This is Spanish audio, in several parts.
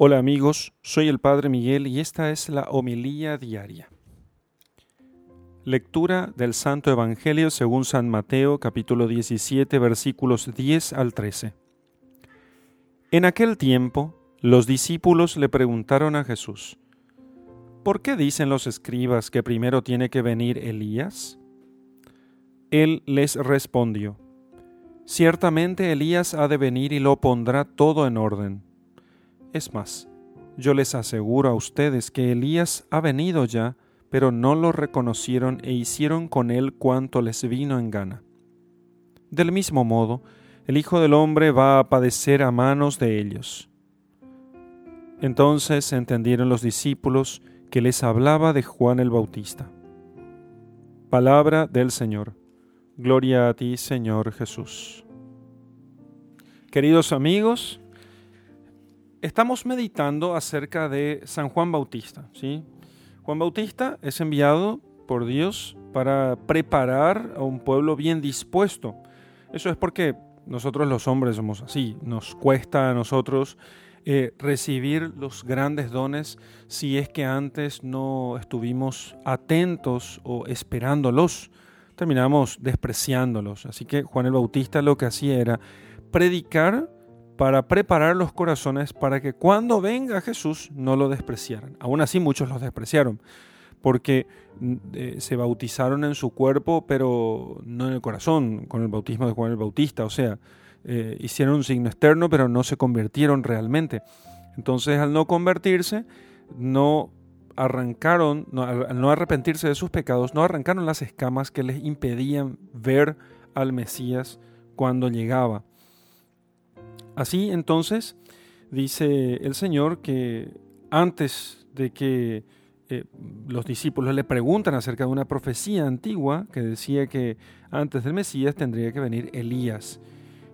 Hola amigos, soy el Padre Miguel y esta es la homilía diaria. Lectura del Santo Evangelio según San Mateo capítulo 17 versículos 10 al 13. En aquel tiempo los discípulos le preguntaron a Jesús, ¿por qué dicen los escribas que primero tiene que venir Elías? Él les respondió, Ciertamente Elías ha de venir y lo pondrá todo en orden más, yo les aseguro a ustedes que Elías ha venido ya, pero no lo reconocieron e hicieron con él cuanto les vino en gana. Del mismo modo, el Hijo del Hombre va a padecer a manos de ellos. Entonces entendieron los discípulos que les hablaba de Juan el Bautista. Palabra del Señor. Gloria a ti, Señor Jesús. Queridos amigos, estamos meditando acerca de San Juan Bautista. ¿sí? Juan Bautista es enviado por Dios para preparar a un pueblo bien dispuesto. Eso es porque nosotros los hombres somos así. Nos cuesta a nosotros eh, recibir los grandes dones si es que antes no estuvimos atentos o esperándolos. Terminamos despreciándolos. Así que Juan el Bautista lo que hacía era predicar para preparar los corazones para que cuando venga Jesús no lo despreciaran. Aún así muchos los despreciaron, porque mm, eh, se bautizaron en su cuerpo, pero no en el corazón, con el bautismo de Juan el Bautista, o sea, eh, hicieron un signo externo, pero no se convirtieron realmente. Entonces, al no convertirse, no arrancaron, al no arrepentirse de sus pecados, no arrancaron las escamas que les impedían ver al Mesías cuando llegaba. Así entonces dice el Señor que antes de que eh, los discípulos le preguntan acerca de una profecía antigua que decía que antes del Mesías tendría que venir Elías.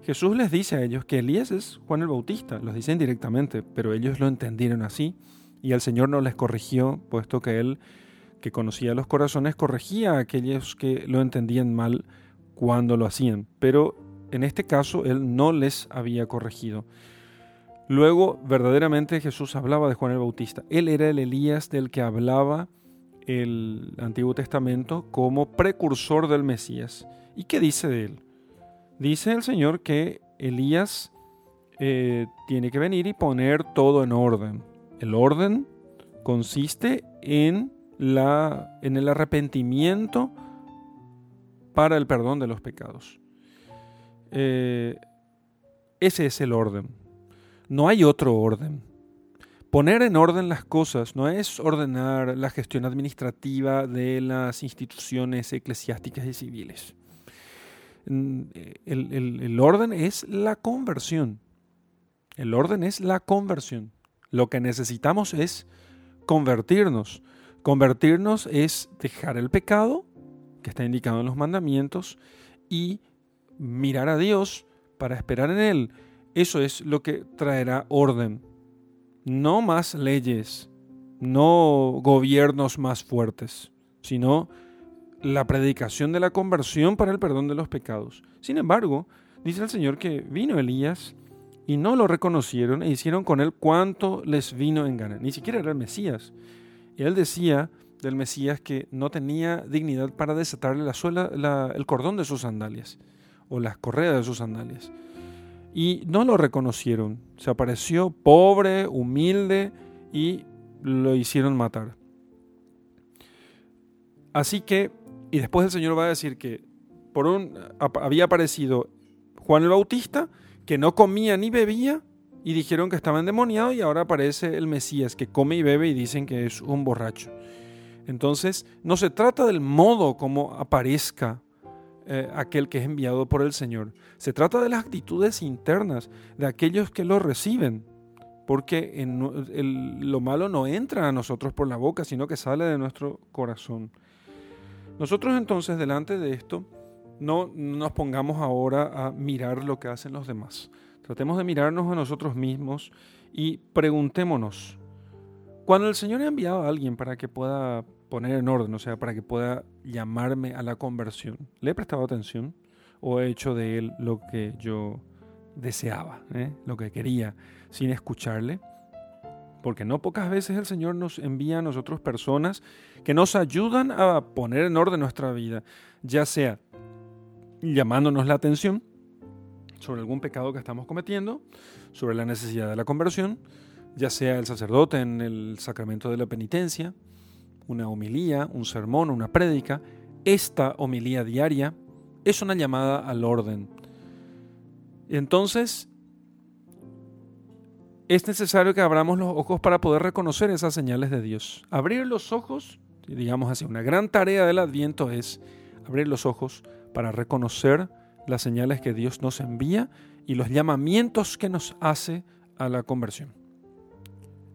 Jesús les dice a ellos que Elías es Juan el Bautista, los dicen directamente, pero ellos lo entendieron así y el Señor no les corrigió, puesto que Él, que conocía los corazones, corregía a aquellos que lo entendían mal cuando lo hacían. Pero en este caso él no les había corregido. Luego, verdaderamente Jesús hablaba de Juan el Bautista. Él era el Elías del que hablaba el Antiguo Testamento como precursor del Mesías. ¿Y qué dice de él? Dice el Señor que Elías eh, tiene que venir y poner todo en orden. El orden consiste en, la, en el arrepentimiento para el perdón de los pecados. Eh, ese es el orden. No hay otro orden. Poner en orden las cosas no es ordenar la gestión administrativa de las instituciones eclesiásticas y civiles. Mm, el, el orden es la conversión. El orden es la conversión. Lo que necesitamos es convertirnos. Convertirnos es dejar el pecado, que está indicado en los mandamientos, y mirar a Dios para esperar en Él. Eso es lo que traerá orden. No más leyes, no gobiernos más fuertes, sino la predicación de la conversión para el perdón de los pecados. Sin embargo, dice el Señor que vino Elías y no lo reconocieron e hicieron con él cuanto les vino en gana. Ni siquiera era el Mesías. Y él decía del Mesías que no tenía dignidad para desatarle la suela, el cordón de sus sandalias o las correas de sus sandalias. Y no lo reconocieron. Se apareció pobre, humilde y lo hicieron matar. Así que, y después el Señor va a decir que por un, había aparecido Juan el Bautista, que no comía ni bebía, y dijeron que estaba endemoniado, y ahora aparece el Mesías, que come y bebe y dicen que es un borracho. Entonces, no se trata del modo como aparezca eh, aquel que es enviado por el Señor. Se trata de las actitudes internas de aquellos que lo reciben, porque lo malo no entra a nosotros por la boca, sino que sale de nuestro corazón. Nosotros entonces, delante de esto, no nos pongamos ahora a mirar lo que hacen los demás. Tratemos de mirarnos a nosotros mismos y preguntémonos, cuando el Señor ha enviado a alguien para que pueda poner en orden, o sea, para que pueda llamarme a la conversión. ¿Le he prestado atención o he hecho de él lo que yo deseaba, eh? lo que quería, sin escucharle? porque no pocas veces el Señor nos envía a nosotros personas que nos ayudan a poner en orden nuestra vida, ya sea llamándonos la atención sobre algún pecado que estamos cometiendo, sobre la necesidad de la conversión, ya sea el sacerdote en el sacramento de la penitencia, una homilía, un sermón, una prédica, esta homilía diaria es una llamada al orden. Entonces, es necesario que abramos los ojos para poder reconocer esas señales de Dios. Abrir los ojos, digamos así, una gran tarea del adviento es abrir los ojos para reconocer las señales que Dios nos envía y los llamamientos que nos hace a la conversión.